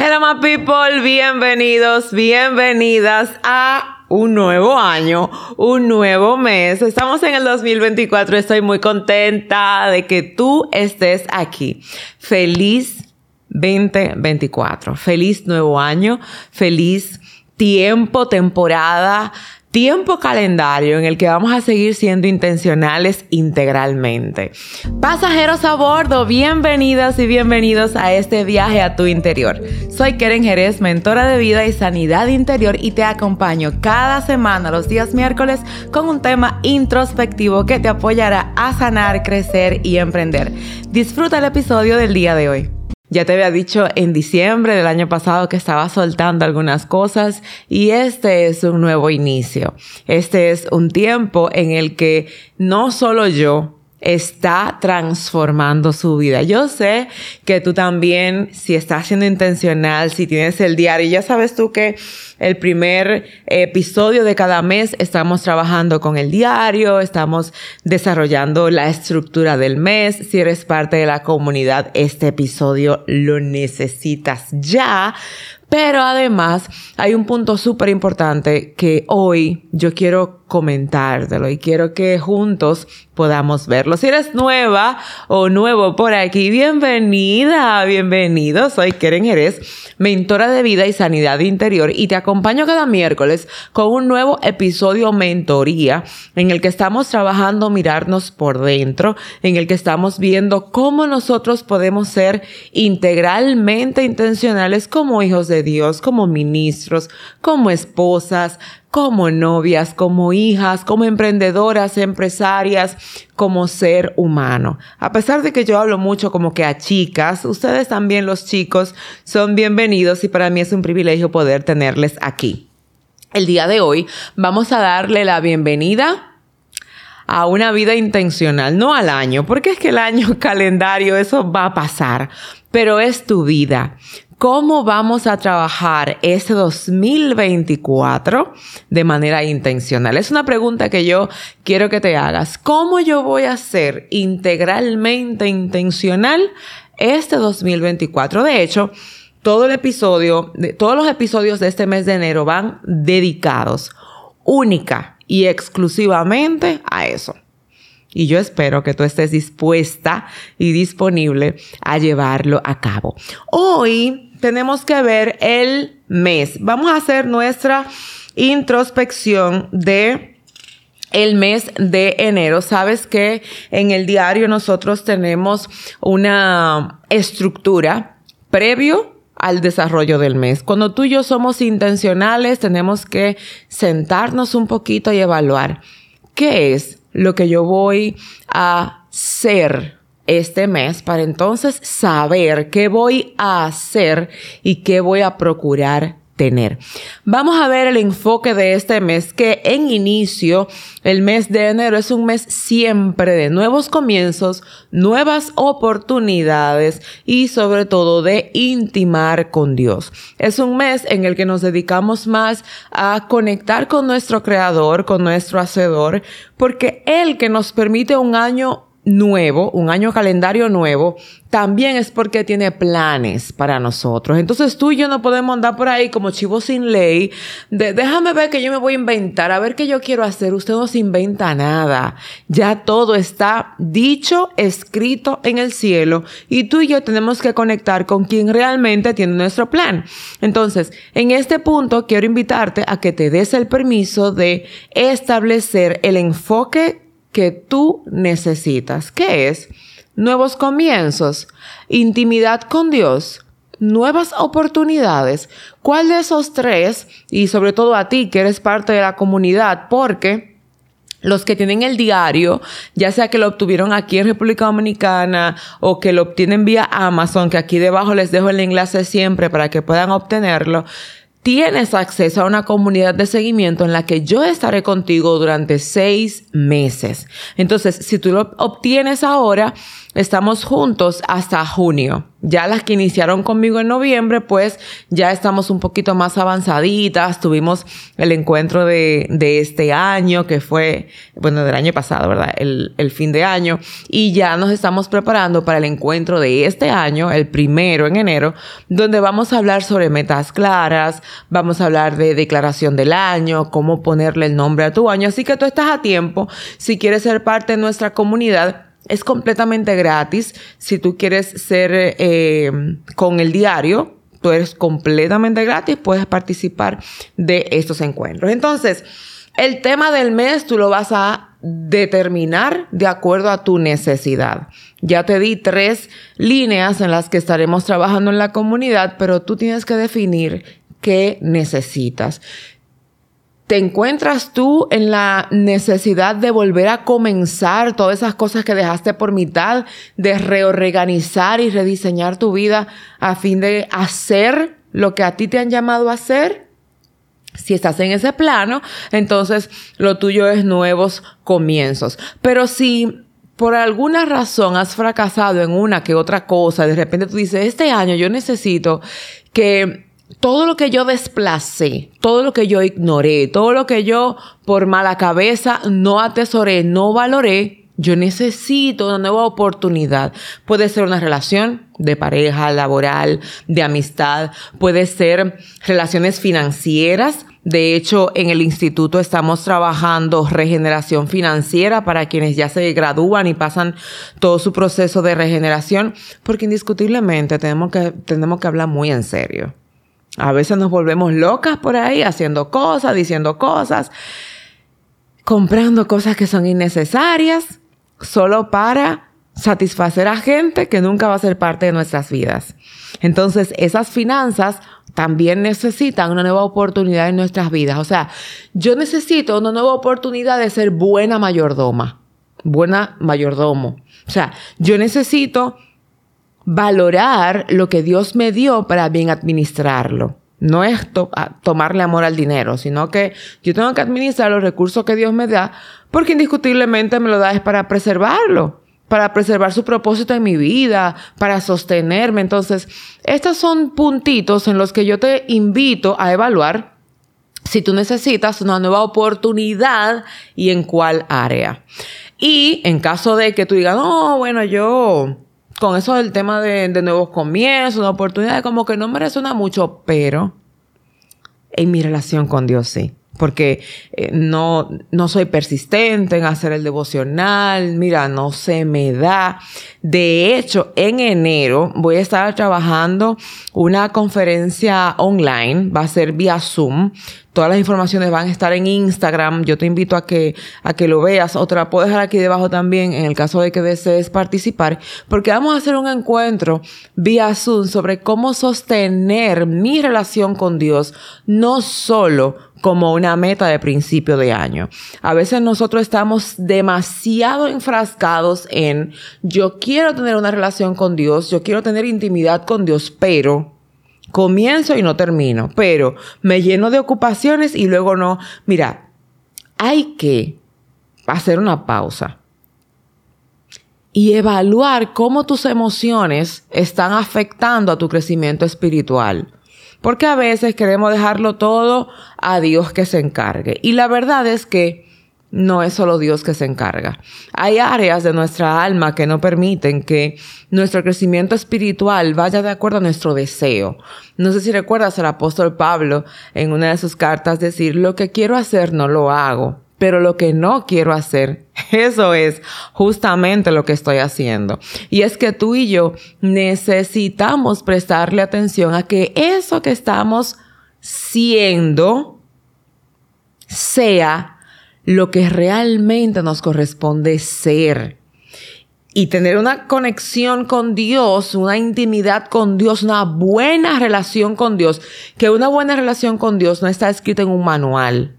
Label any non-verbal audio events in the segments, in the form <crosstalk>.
Hello my people, bienvenidos, bienvenidas a un nuevo año, un nuevo mes. Estamos en el 2024, estoy muy contenta de que tú estés aquí. Feliz 2024, feliz nuevo año, feliz tiempo, temporada tiempo calendario en el que vamos a seguir siendo intencionales integralmente. Pasajeros a bordo, bienvenidas y bienvenidos a este viaje a tu interior. Soy Keren Jerez, mentora de vida y sanidad interior y te acompaño cada semana los días miércoles con un tema introspectivo que te apoyará a sanar, crecer y emprender. Disfruta el episodio del día de hoy. Ya te había dicho en diciembre del año pasado que estaba soltando algunas cosas y este es un nuevo inicio. Este es un tiempo en el que no solo yo, está transformando su vida. Yo sé que tú también, si estás siendo intencional, si tienes el diario, ya sabes tú que el primer episodio de cada mes estamos trabajando con el diario, estamos desarrollando la estructura del mes. Si eres parte de la comunidad, este episodio lo necesitas ya pero además hay un punto súper importante que hoy yo quiero comentártelo y quiero que juntos podamos verlo. Si eres nueva o nuevo por aquí, bienvenida, bienvenido. Soy Keren Jerez, mentora de vida y sanidad interior y te acompaño cada miércoles con un nuevo episodio mentoría en el que estamos trabajando mirarnos por dentro, en el que estamos viendo cómo nosotros podemos ser integralmente intencionales como hijos de Dios, como ministros, como esposas, como novias, como hijas, como emprendedoras, empresarias, como ser humano. A pesar de que yo hablo mucho como que a chicas, ustedes también los chicos son bienvenidos y para mí es un privilegio poder tenerles aquí. El día de hoy vamos a darle la bienvenida a una vida intencional, no al año, porque es que el año <laughs> calendario, eso va a pasar, pero es tu vida. ¿Cómo vamos a trabajar ese 2024 de manera intencional? Es una pregunta que yo quiero que te hagas. ¿Cómo yo voy a ser integralmente intencional este 2024? De hecho, todo el episodio, todos los episodios de este mes de enero van dedicados única y exclusivamente a eso. Y yo espero que tú estés dispuesta y disponible a llevarlo a cabo. Hoy tenemos que ver el mes. Vamos a hacer nuestra introspección de el mes de enero. Sabes que en el diario nosotros tenemos una estructura previo al desarrollo del mes. Cuando tú y yo somos intencionales, tenemos que sentarnos un poquito y evaluar qué es lo que yo voy a ser este mes para entonces saber qué voy a hacer y qué voy a procurar tener. Vamos a ver el enfoque de este mes que en inicio, el mes de enero es un mes siempre de nuevos comienzos, nuevas oportunidades y sobre todo de intimar con Dios. Es un mes en el que nos dedicamos más a conectar con nuestro creador, con nuestro hacedor, porque Él que nos permite un año nuevo, un año calendario nuevo, también es porque tiene planes para nosotros. Entonces tú y yo no podemos andar por ahí como chivos sin ley, de déjame ver que yo me voy a inventar, a ver qué yo quiero hacer. Usted no se inventa nada. Ya todo está dicho, escrito en el cielo y tú y yo tenemos que conectar con quien realmente tiene nuestro plan. Entonces, en este punto quiero invitarte a que te des el permiso de establecer el enfoque que tú necesitas. ¿Qué es? Nuevos comienzos, intimidad con Dios, nuevas oportunidades. ¿Cuál de esos tres? Y sobre todo a ti que eres parte de la comunidad, porque los que tienen el diario, ya sea que lo obtuvieron aquí en República Dominicana o que lo obtienen vía Amazon, que aquí debajo les dejo el enlace siempre para que puedan obtenerlo, tienes acceso a una comunidad de seguimiento en la que yo estaré contigo durante seis meses. Entonces, si tú lo obtienes ahora, estamos juntos hasta junio. Ya las que iniciaron conmigo en noviembre, pues ya estamos un poquito más avanzaditas. Tuvimos el encuentro de, de este año, que fue, bueno, del año pasado, ¿verdad? El, el, fin de año. Y ya nos estamos preparando para el encuentro de este año, el primero en enero, donde vamos a hablar sobre metas claras, vamos a hablar de declaración del año, cómo ponerle el nombre a tu año. Así que tú estás a tiempo. Si quieres ser parte de nuestra comunidad, es completamente gratis. Si tú quieres ser eh, con el diario, tú eres completamente gratis, puedes participar de estos encuentros. Entonces, el tema del mes tú lo vas a determinar de acuerdo a tu necesidad. Ya te di tres líneas en las que estaremos trabajando en la comunidad, pero tú tienes que definir qué necesitas. ¿Te encuentras tú en la necesidad de volver a comenzar todas esas cosas que dejaste por mitad, de reorganizar y rediseñar tu vida a fin de hacer lo que a ti te han llamado a hacer? Si estás en ese plano, entonces lo tuyo es nuevos comienzos. Pero si por alguna razón has fracasado en una que otra cosa, de repente tú dices, este año yo necesito que todo lo que yo desplacé, todo lo que yo ignoré, todo lo que yo por mala cabeza no atesoré, no valoré, yo necesito una nueva oportunidad. Puede ser una relación de pareja, laboral, de amistad, puede ser relaciones financieras. De hecho, en el instituto estamos trabajando regeneración financiera para quienes ya se gradúan y pasan todo su proceso de regeneración, porque indiscutiblemente tenemos que, tenemos que hablar muy en serio. A veces nos volvemos locas por ahí haciendo cosas, diciendo cosas, comprando cosas que son innecesarias solo para satisfacer a gente que nunca va a ser parte de nuestras vidas. Entonces, esas finanzas también necesitan una nueva oportunidad en nuestras vidas. O sea, yo necesito una nueva oportunidad de ser buena mayordoma, buena mayordomo. O sea, yo necesito valorar lo que Dios me dio para bien administrarlo. No es tomarle amor al dinero, sino que yo tengo que administrar los recursos que Dios me da, porque indiscutiblemente me lo da es para preservarlo, para preservar su propósito en mi vida, para sostenerme. Entonces, estos son puntitos en los que yo te invito a evaluar si tú necesitas una nueva oportunidad y en cuál área. Y en caso de que tú digas, no, bueno, yo con eso del tema de, nuevos comienzos, de oportunidades, como que no me resuena mucho, pero en mi relación con Dios sí. Porque eh, no, no soy persistente en hacer el devocional, mira, no se me da. De hecho, en enero voy a estar trabajando una conferencia online, va a ser vía Zoom, Todas las informaciones van a estar en Instagram. Yo te invito a que, a que lo veas o te la puedo dejar aquí debajo también en el caso de que desees participar, porque vamos a hacer un encuentro vía Zoom sobre cómo sostener mi relación con Dios, no solo como una meta de principio de año. A veces nosotros estamos demasiado enfrascados en yo quiero tener una relación con Dios, yo quiero tener intimidad con Dios, pero Comienzo y no termino, pero me lleno de ocupaciones y luego no. Mira, hay que hacer una pausa y evaluar cómo tus emociones están afectando a tu crecimiento espiritual. Porque a veces queremos dejarlo todo a Dios que se encargue. Y la verdad es que no es solo Dios que se encarga. Hay áreas de nuestra alma que no permiten que nuestro crecimiento espiritual vaya de acuerdo a nuestro deseo. No sé si recuerdas al apóstol Pablo en una de sus cartas decir, lo que quiero hacer no lo hago, pero lo que no quiero hacer, <laughs> eso es justamente lo que estoy haciendo. Y es que tú y yo necesitamos prestarle atención a que eso que estamos siendo sea lo que realmente nos corresponde ser. Y tener una conexión con Dios, una intimidad con Dios, una buena relación con Dios, que una buena relación con Dios no está escrita en un manual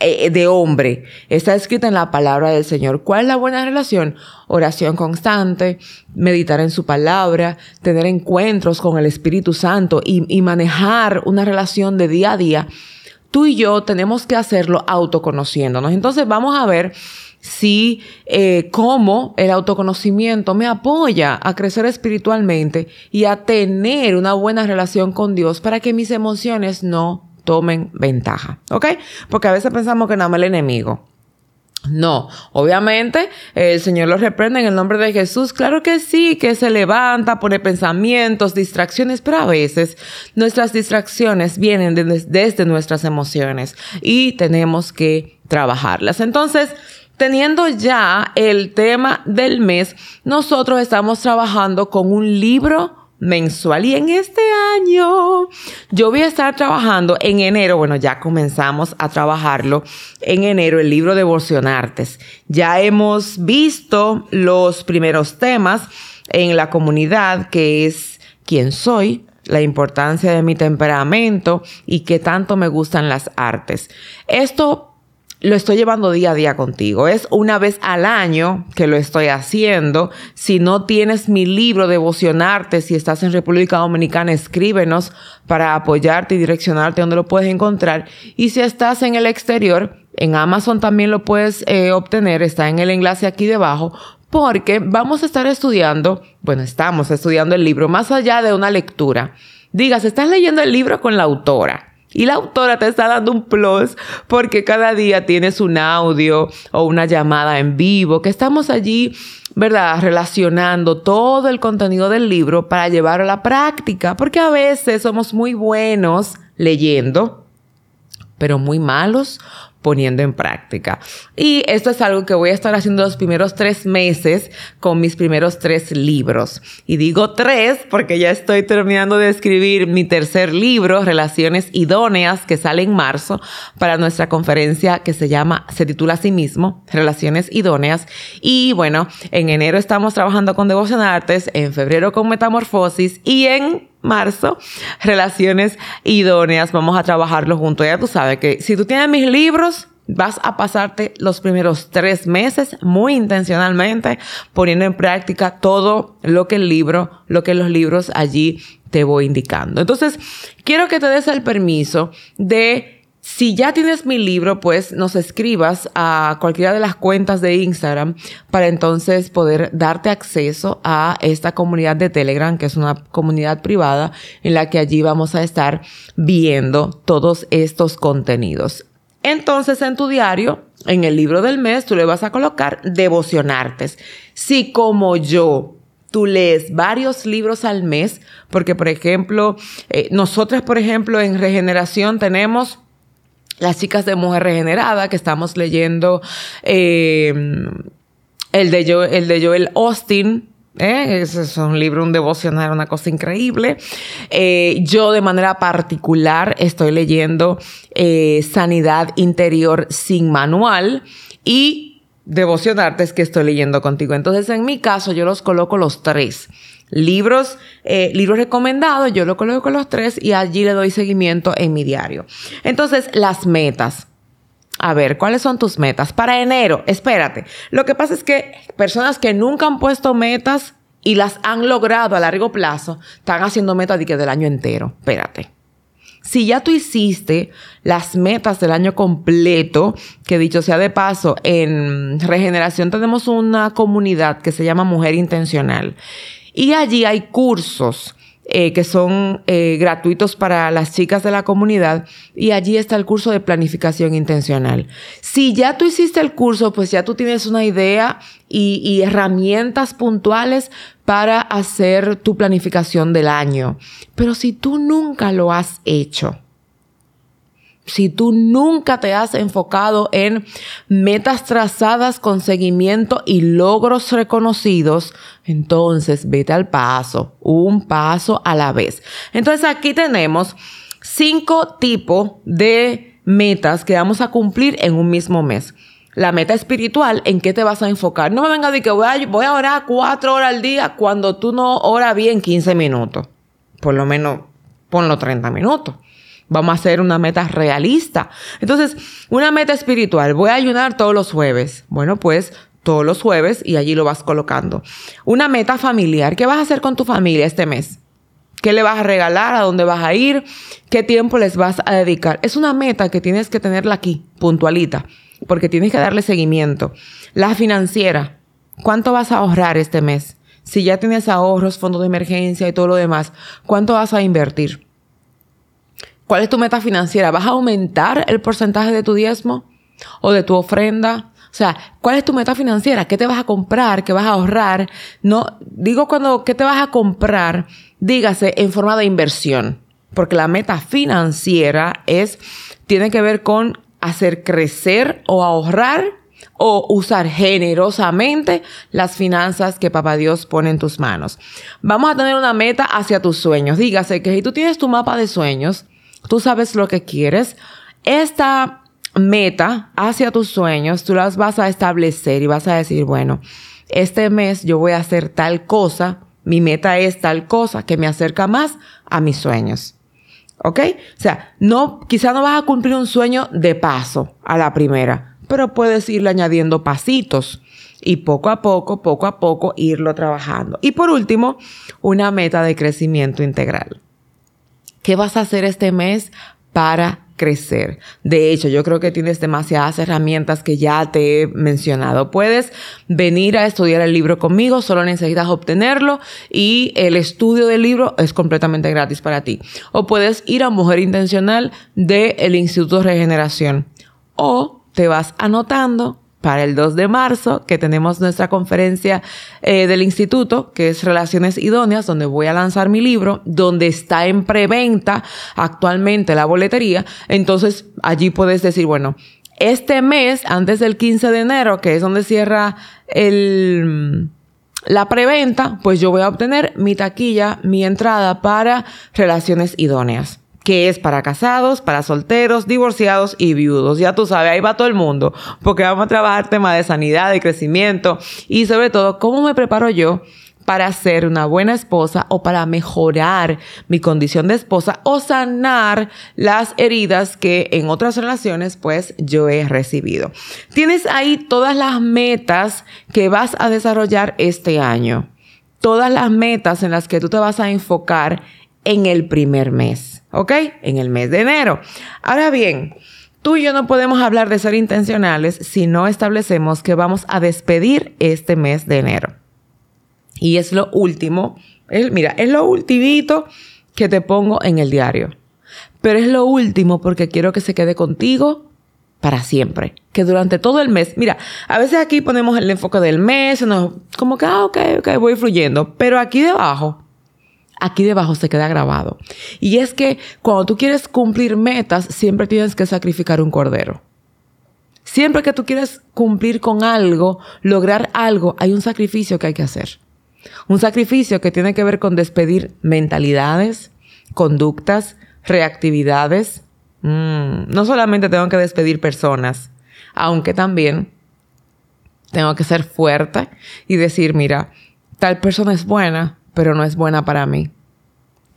eh, de hombre, está escrita en la palabra del Señor. ¿Cuál es la buena relación? Oración constante, meditar en su palabra, tener encuentros con el Espíritu Santo y, y manejar una relación de día a día tú y yo tenemos que hacerlo autoconociéndonos. Entonces vamos a ver si eh, cómo el autoconocimiento me apoya a crecer espiritualmente y a tener una buena relación con Dios para que mis emociones no tomen ventaja, ¿ok? Porque a veces pensamos que nada más el enemigo. No, obviamente el Señor los reprende en el nombre de Jesús. Claro que sí, que se levanta, pone pensamientos, distracciones, pero a veces nuestras distracciones vienen desde nuestras emociones y tenemos que trabajarlas. Entonces, teniendo ya el tema del mes, nosotros estamos trabajando con un libro mensual. Y en este año yo voy a estar trabajando en enero, bueno, ya comenzamos a trabajarlo en enero, el libro Devocionartes. Ya hemos visto los primeros temas en la comunidad, que es quién soy, la importancia de mi temperamento y qué tanto me gustan las artes. Esto lo estoy llevando día a día contigo. Es una vez al año que lo estoy haciendo. Si no tienes mi libro Devocionarte, si estás en República Dominicana, escríbenos para apoyarte y direccionarte donde lo puedes encontrar. Y si estás en el exterior, en Amazon también lo puedes eh, obtener. Está en el enlace aquí debajo. Porque vamos a estar estudiando, bueno, estamos estudiando el libro más allá de una lectura. Digas, estás leyendo el libro con la autora. Y la autora te está dando un plus porque cada día tienes un audio o una llamada en vivo que estamos allí, ¿verdad? Relacionando todo el contenido del libro para llevarlo a la práctica. Porque a veces somos muy buenos leyendo, pero muy malos poniendo en práctica. Y esto es algo que voy a estar haciendo los primeros tres meses con mis primeros tres libros. Y digo tres porque ya estoy terminando de escribir mi tercer libro, Relaciones Idóneas, que sale en marzo para nuestra conferencia que se llama, se titula a sí mismo, Relaciones Idóneas. Y bueno, en enero estamos trabajando con Devoción Artes, en febrero con Metamorfosis y en marzo, relaciones idóneas. Vamos a trabajarlo juntos. Ya tú sabes que si tú tienes mis libros, vas a pasarte los primeros tres meses muy intencionalmente poniendo en práctica todo lo que el libro, lo que los libros allí te voy indicando. Entonces, quiero que te des el permiso de si ya tienes mi libro, pues nos escribas a cualquiera de las cuentas de Instagram para entonces poder darte acceso a esta comunidad de Telegram, que es una comunidad privada en la que allí vamos a estar viendo todos estos contenidos. Entonces en tu diario, en el libro del mes, tú le vas a colocar devocionartes. Si como yo tú lees varios libros al mes, porque por ejemplo, eh, nosotras por ejemplo en regeneración tenemos las chicas de Mujer Regenerada, que estamos leyendo eh, el, de Joel, el de Joel Austin, ¿Eh? Ese es un libro, un devocional, una cosa increíble. Eh, yo de manera particular estoy leyendo Sanidad Interior sin manual y Devocionarte que estoy leyendo contigo. Entonces, en mi caso, yo los coloco los tres. Libros, eh, libros recomendados, yo lo coloco los tres y allí le doy seguimiento en mi diario. Entonces, las metas. A ver, ¿cuáles son tus metas? Para enero, espérate. Lo que pasa es que personas que nunca han puesto metas y las han logrado a largo plazo, están haciendo metas de que del año entero. Espérate. Si ya tú hiciste las metas del año completo, que dicho sea de paso, en Regeneración tenemos una comunidad que se llama Mujer Intencional. Y allí hay cursos eh, que son eh, gratuitos para las chicas de la comunidad y allí está el curso de planificación intencional. Si ya tú hiciste el curso, pues ya tú tienes una idea y, y herramientas puntuales para hacer tu planificación del año. Pero si tú nunca lo has hecho, si tú nunca te has enfocado en metas trazadas con seguimiento y logros reconocidos, entonces vete al paso, un paso a la vez. Entonces aquí tenemos cinco tipos de metas que vamos a cumplir en un mismo mes. La meta espiritual, ¿en qué te vas a enfocar? No me venga de que voy a, voy a orar cuatro horas al día cuando tú no oras bien 15 minutos. Por lo menos ponlo 30 minutos. Vamos a hacer una meta realista. Entonces, una meta espiritual. Voy a ayunar todos los jueves. Bueno, pues todos los jueves y allí lo vas colocando. Una meta familiar. ¿Qué vas a hacer con tu familia este mes? ¿Qué le vas a regalar? ¿A dónde vas a ir? ¿Qué tiempo les vas a dedicar? Es una meta que tienes que tenerla aquí, puntualita, porque tienes que darle seguimiento. La financiera. ¿Cuánto vas a ahorrar este mes? Si ya tienes ahorros, fondos de emergencia y todo lo demás, ¿cuánto vas a invertir? ¿Cuál es tu meta financiera? ¿Vas a aumentar el porcentaje de tu diezmo o de tu ofrenda? O sea, ¿cuál es tu meta financiera? ¿Qué te vas a comprar? ¿Qué vas a ahorrar? No, digo cuando, ¿qué te vas a comprar? Dígase en forma de inversión. Porque la meta financiera es, tiene que ver con hacer crecer o ahorrar o usar generosamente las finanzas que Papá Dios pone en tus manos. Vamos a tener una meta hacia tus sueños. Dígase que si tú tienes tu mapa de sueños, tú sabes lo que quieres, esta meta hacia tus sueños, tú las vas a establecer y vas a decir, bueno, este mes yo voy a hacer tal cosa, mi meta es tal cosa que me acerca más a mis sueños. ¿Ok? O sea, no, quizá no vas a cumplir un sueño de paso a la primera, pero puedes irle añadiendo pasitos y poco a poco, poco a poco irlo trabajando. Y por último, una meta de crecimiento integral. ¿Qué vas a hacer este mes para crecer. De hecho, yo creo que tienes demasiadas herramientas que ya te he mencionado. Puedes venir a estudiar el libro conmigo, solo necesitas obtenerlo y el estudio del libro es completamente gratis para ti. O puedes ir a Mujer Intencional del Instituto de Regeneración. O te vas anotando para el 2 de marzo, que tenemos nuestra conferencia eh, del instituto, que es Relaciones Idóneas, donde voy a lanzar mi libro, donde está en preventa actualmente la boletería. Entonces, allí puedes decir, bueno, este mes, antes del 15 de enero, que es donde cierra el, la preventa, pues yo voy a obtener mi taquilla, mi entrada para Relaciones Idóneas que es para casados, para solteros, divorciados y viudos. Ya tú sabes, ahí va todo el mundo, porque vamos a trabajar temas de sanidad, de crecimiento y sobre todo, ¿cómo me preparo yo? para ser una buena esposa o para mejorar mi condición de esposa o sanar las heridas que en otras relaciones pues yo he recibido. Tienes ahí todas las metas que vas a desarrollar este año. Todas las metas en las que tú te vas a enfocar en el primer mes, ¿ok? En el mes de enero. Ahora bien, tú y yo no podemos hablar de ser intencionales si no establecemos que vamos a despedir este mes de enero. Y es lo último, mira, es lo ultimito que te pongo en el diario. Pero es lo último porque quiero que se quede contigo para siempre. Que durante todo el mes, mira, a veces aquí ponemos el enfoque del mes, como que, ah, ok, ok, voy fluyendo. Pero aquí debajo aquí debajo se queda grabado. Y es que cuando tú quieres cumplir metas, siempre tienes que sacrificar un cordero. Siempre que tú quieres cumplir con algo, lograr algo, hay un sacrificio que hay que hacer. Un sacrificio que tiene que ver con despedir mentalidades, conductas, reactividades. Mm, no solamente tengo que despedir personas, aunque también tengo que ser fuerte y decir, mira, tal persona es buena, pero no es buena para mí.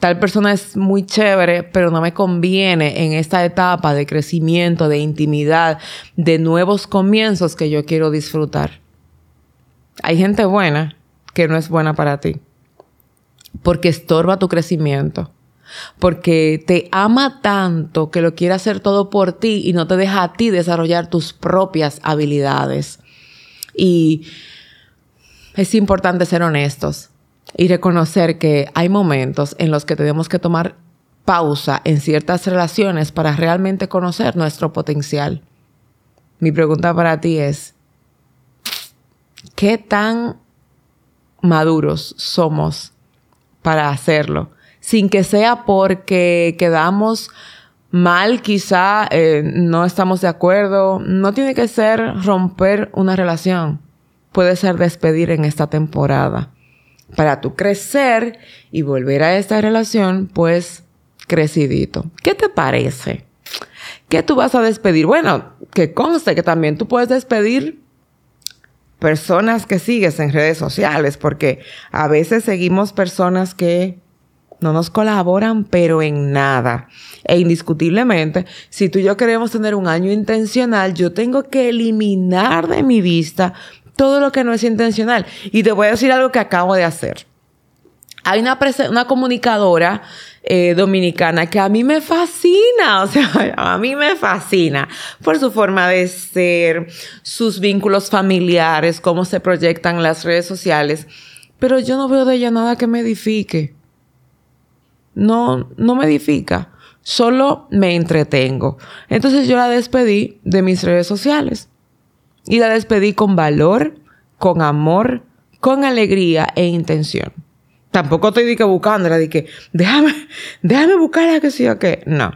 Tal persona es muy chévere, pero no me conviene en esta etapa de crecimiento, de intimidad, de nuevos comienzos que yo quiero disfrutar. Hay gente buena que no es buena para ti, porque estorba tu crecimiento, porque te ama tanto que lo quiere hacer todo por ti y no te deja a ti desarrollar tus propias habilidades. Y es importante ser honestos y reconocer que hay momentos en los que tenemos que tomar pausa en ciertas relaciones para realmente conocer nuestro potencial. Mi pregunta para ti es, ¿qué tan maduros somos para hacerlo? Sin que sea porque quedamos mal, quizá eh, no estamos de acuerdo. No tiene que ser romper una relación. Puede ser despedir en esta temporada para tú crecer y volver a esta relación, pues crecidito. ¿Qué te parece? ¿Qué tú vas a despedir? Bueno, que conste que también tú puedes despedir personas que sigues en redes sociales, porque a veces seguimos personas que no nos colaboran, pero en nada. E indiscutiblemente, si tú y yo queremos tener un año intencional, yo tengo que eliminar de mi vista todo lo que no es intencional. Y te voy a decir algo que acabo de hacer. Hay una, una comunicadora eh, dominicana que a mí me fascina, <laughs> o sea, a mí me fascina por su forma de ser, sus vínculos familiares, cómo se proyectan las redes sociales, pero yo no veo de ella nada que me edifique. No, no me edifica, solo me entretengo. Entonces yo la despedí de mis redes sociales y la despedí con valor, con amor, con alegría e intención. Tampoco estoy de que buscándola, de que déjame, <laughs> déjame buscarla que sí o que. No.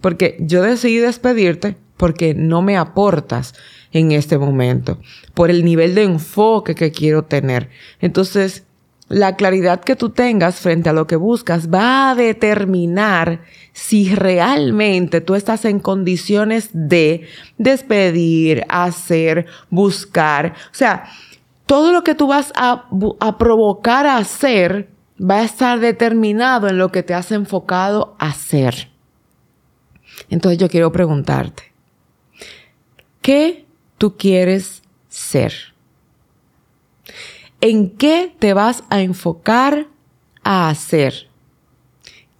Porque yo decidí despedirte porque no me aportas en este momento, por el nivel de enfoque que quiero tener. Entonces, la claridad que tú tengas frente a lo que buscas va a determinar si realmente tú estás en condiciones de despedir, hacer, buscar. O sea, todo lo que tú vas a, provocar a hacer va a estar determinado en lo que te has enfocado a hacer. Entonces yo quiero preguntarte, ¿qué tú quieres ser? ¿En qué te vas a enfocar a hacer?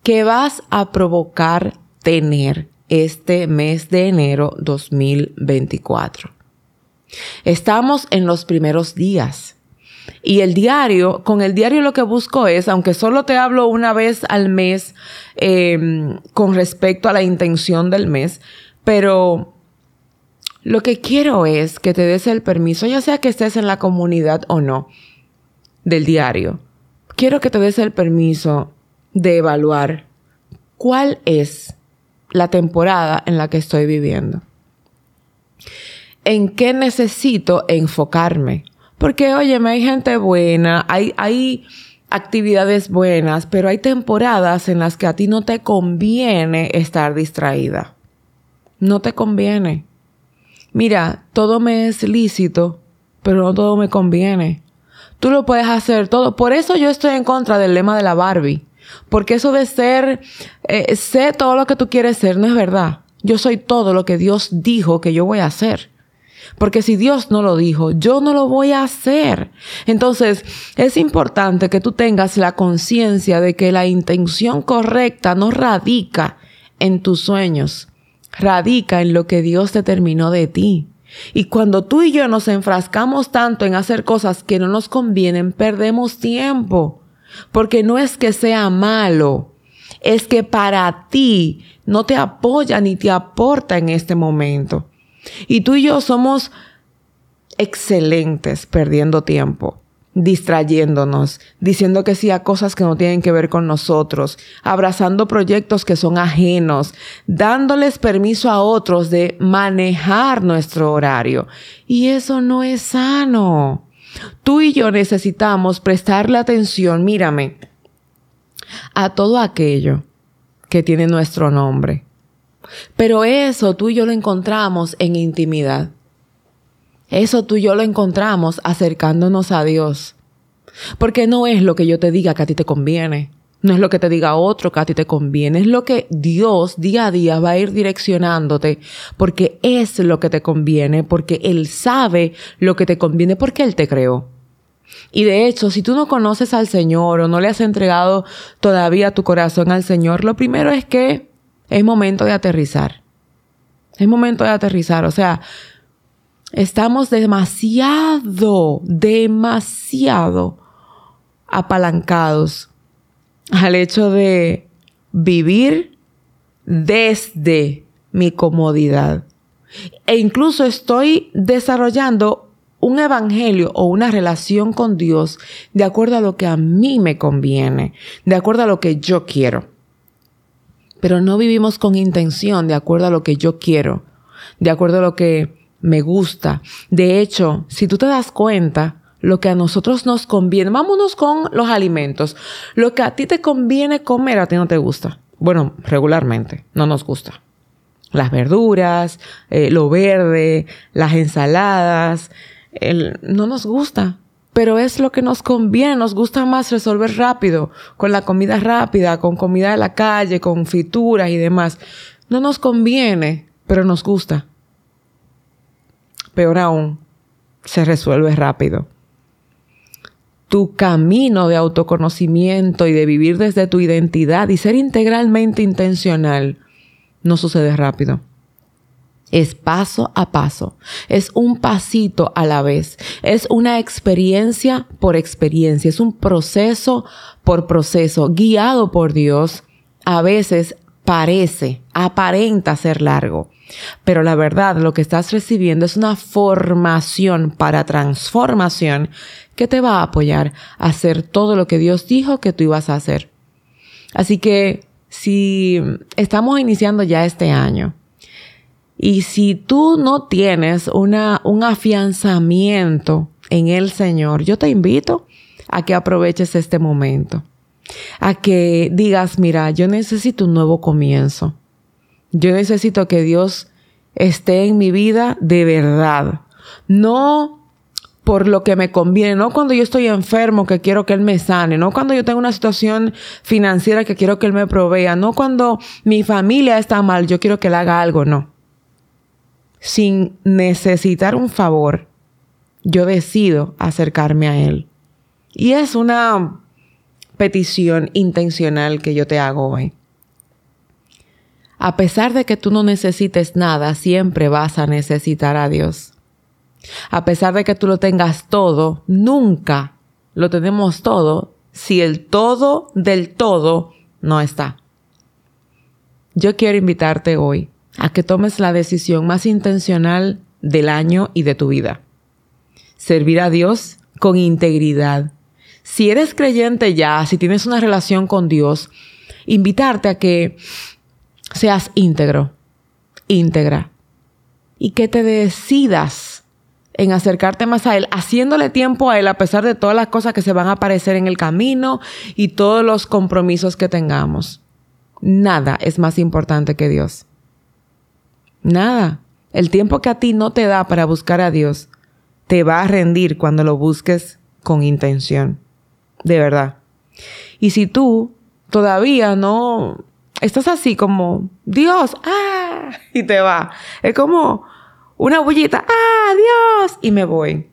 ¿Qué vas a provocar tener este mes de enero 2024? Estamos en los primeros días. Y el diario, con el diario lo que busco es, aunque solo te hablo una vez al mes em, con respecto a la intención del mes, pero lo que quiero es que te des el permiso, ya sea que estés en la comunidad o no, del diario. Quiero que te des el permiso de evaluar cuál es la temporada en la que estoy viviendo en qué necesito enfocarme. Porque, oye, hay gente buena, hay, hay actividades buenas, pero hay temporadas en las que a ti no te conviene estar distraída. No te conviene. Mira, todo me es lícito, pero no todo me conviene. Tú lo puedes hacer todo. Por eso yo estoy en contra del lema de la Barbie. Porque eso de ser, eh, sé todo lo que tú quieres ser, no es verdad. Yo soy todo lo que Dios dijo que yo voy a hacer. Porque si Dios no lo dijo, yo no lo voy a hacer. Entonces, es importante que tú tengas la conciencia de que la intención correcta no radica en tus sueños, radica en lo que Dios determinó de ti. Y cuando tú y yo nos enfrascamos tanto en hacer cosas que no nos convienen, perdemos tiempo. Porque no es que sea malo, es que para ti no te apoya ni te aporta en este momento. Y tú y yo somos excelentes perdiendo tiempo, distrayéndonos, diciendo que sí a cosas que no tienen que ver con nosotros, abrazando proyectos que son ajenos, dándoles permiso a otros de manejar nuestro horario. Y eso no es sano. Tú y yo necesitamos prestarle atención, mírame, a todo aquello que tiene nuestro nombre pero eso tú y yo lo encontramos en intimidad. Eso tú y yo lo encontramos acercándonos a Dios. Porque no es lo que yo te diga que a ti te conviene. No es lo que te diga otro que a ti te conviene. Es lo que Dios día a día va a ir direccionándote. Porque es lo que te conviene. Porque Él sabe lo que te conviene. Porque Él te creó. Y de hecho, si tú no conoces al Señor o no le has entregado todavía tu corazón al Señor, lo primero es que es momento de aterrizar. Es momento de aterrizar. O sea, estamos demasiado, demasiado apalancados al hecho de vivir desde mi comodidad. E incluso estoy desarrollando un evangelio o una relación con Dios de acuerdo a lo que a mí me conviene, de acuerdo a lo que yo quiero pero no vivimos con intención de acuerdo a lo que yo quiero, de acuerdo a lo que me gusta. De hecho, si tú te das cuenta, lo que a nosotros nos conviene, vámonos con los alimentos. Lo que a ti te conviene comer, a ti no te gusta. Bueno, regularmente, no nos gusta. Las verduras, eh, lo verde, las ensaladas, no nos gusta pero es lo que nos conviene, nos gusta más resolver rápido, con la comida rápida, con comida de la calle, con frituras y demás. No nos conviene, pero nos gusta. Peor aún, se resuelve rápido. tu camino de autoconocimiento y de vivir desde tu identidad y ser integralmente intencional no sucede rápido. Es paso a paso, es un pasito a la vez, es una experiencia por experiencia, es un proceso por proceso, guiado por Dios. A veces parece, aparenta ser largo, pero la verdad lo que estás recibiendo es una formación para transformación que te va a apoyar a hacer todo lo que Dios dijo que tú ibas a hacer. Así que si estamos iniciando ya este año y si tú no tienes una, un afianzamiento en el Señor, yo te invito a que aproveches este momento, a que digas, mira, yo necesito un nuevo comienzo. Yo necesito que Dios esté en mi vida de verdad. No por lo que me conviene, no cuando yo estoy enfermo que quiero que Él me sane, no cuando yo tengo una situación financiera que quiero que Él me provea, no cuando mi familia está mal, yo quiero que Él haga algo, no. Sin necesitar un favor, yo decido acercarme a Él. Y es una petición intencional que yo te hago hoy. A pesar de que tú no necesites nada, siempre vas a necesitar a Dios. A pesar de que tú lo tengas todo, nunca lo tenemos todo si el todo del todo no está. Yo quiero invitarte hoy a que tomes la decisión más intencional del año y de tu vida. Servir a Dios con integridad. Si eres creyente ya, si tienes una relación con Dios, invitarte a que seas íntegro, íntegra, y que te decidas en acercarte más a Él, haciéndole tiempo a Él a pesar de todas las cosas que se van a aparecer en el camino y todos los compromisos que tengamos. Nada es más importante que Dios. Nada. El tiempo que a ti no te da para buscar a Dios, te va a rendir cuando lo busques con intención. De verdad. Y si tú todavía no estás así como, Dios, ah, y te va. Es como, una bullita, ¡ah, Dios! Y me voy.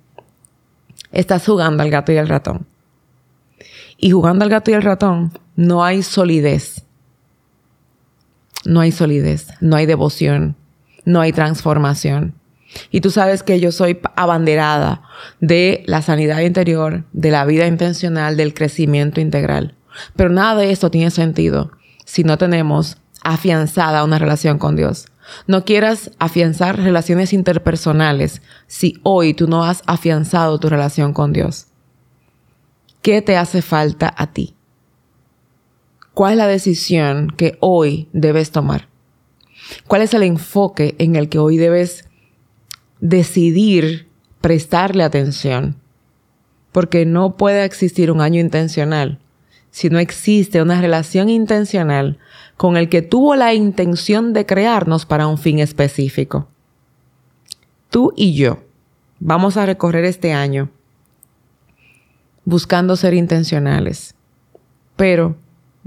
Estás jugando al gato y al ratón. Y jugando al gato y al ratón no hay solidez. No hay solidez, no hay devoción, no hay transformación. Y tú sabes que yo soy abanderada de la sanidad interior, de la vida intencional, del crecimiento integral. Pero nada de esto tiene sentido si no tenemos afianzada una relación con Dios. No quieras afianzar relaciones interpersonales si hoy tú no has afianzado tu relación con Dios. ¿Qué te hace falta a ti? ¿Cuál es la decisión que hoy debes tomar? ¿Cuál es el enfoque en el que hoy debes decidir prestarle atención? Porque no puede existir un año intencional si no existe una relación intencional con el que tuvo la intención de crearnos para un fin específico. Tú y yo vamos a recorrer este año buscando ser intencionales, pero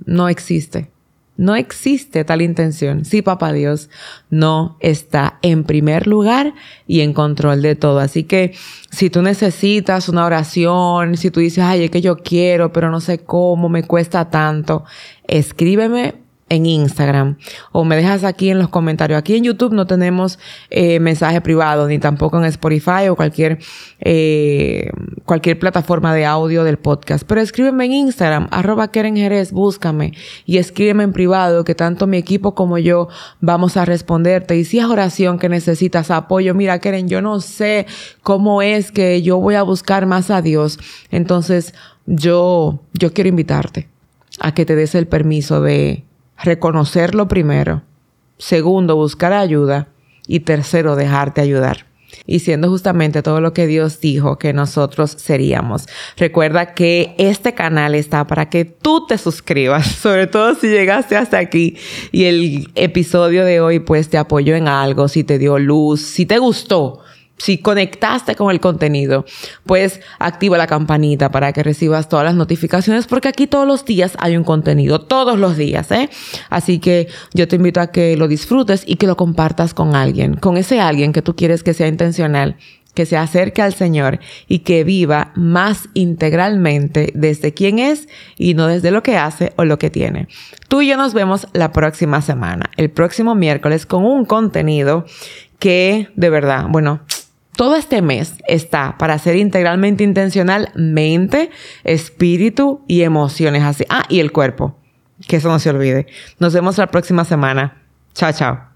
no existe. No existe tal intención si Papá Dios no está en primer lugar y en control de todo. Así que si tú necesitas una oración, si tú dices, ay, es que yo quiero, pero no sé cómo, me cuesta tanto, escríbeme en Instagram o me dejas aquí en los comentarios. Aquí en YouTube no tenemos eh, mensaje privado ni tampoco en Spotify o cualquier, eh, cualquier plataforma de audio del podcast. Pero escríbeme en Instagram, arroba Keren Jerez, búscame y escríbeme en privado que tanto mi equipo como yo vamos a responderte. Y si es oración que necesitas apoyo, mira Keren, yo no sé cómo es que yo voy a buscar más a Dios. Entonces yo, yo quiero invitarte a que te des el permiso de reconocerlo primero. Segundo, buscar ayuda. Y tercero, dejarte ayudar. Y siendo justamente todo lo que Dios dijo que nosotros seríamos. Recuerda que este canal está para que tú te suscribas, <laughs> sobre todo si llegaste hasta aquí y el episodio de hoy pues te apoyó en algo, si te dio luz, si te gustó si conectaste con el contenido, pues activa la campanita para que recibas todas las notificaciones porque aquí todos los días hay un contenido, todos los días, ¿eh? Así que yo te invito a que lo disfrutes y que lo compartas con alguien, con ese alguien que tú quieres que sea intencional que se acerque al Señor y que viva más integralmente desde quién es y no desde lo que hace o lo que tiene. Tú y yo nos vemos la próxima semana, el próximo miércoles, con un contenido que de verdad, bueno, todo este mes está para ser integralmente intencional mente, espíritu y emociones así. Ah, y el cuerpo. Que eso no se olvide. Nos vemos la próxima semana. Chao, chao.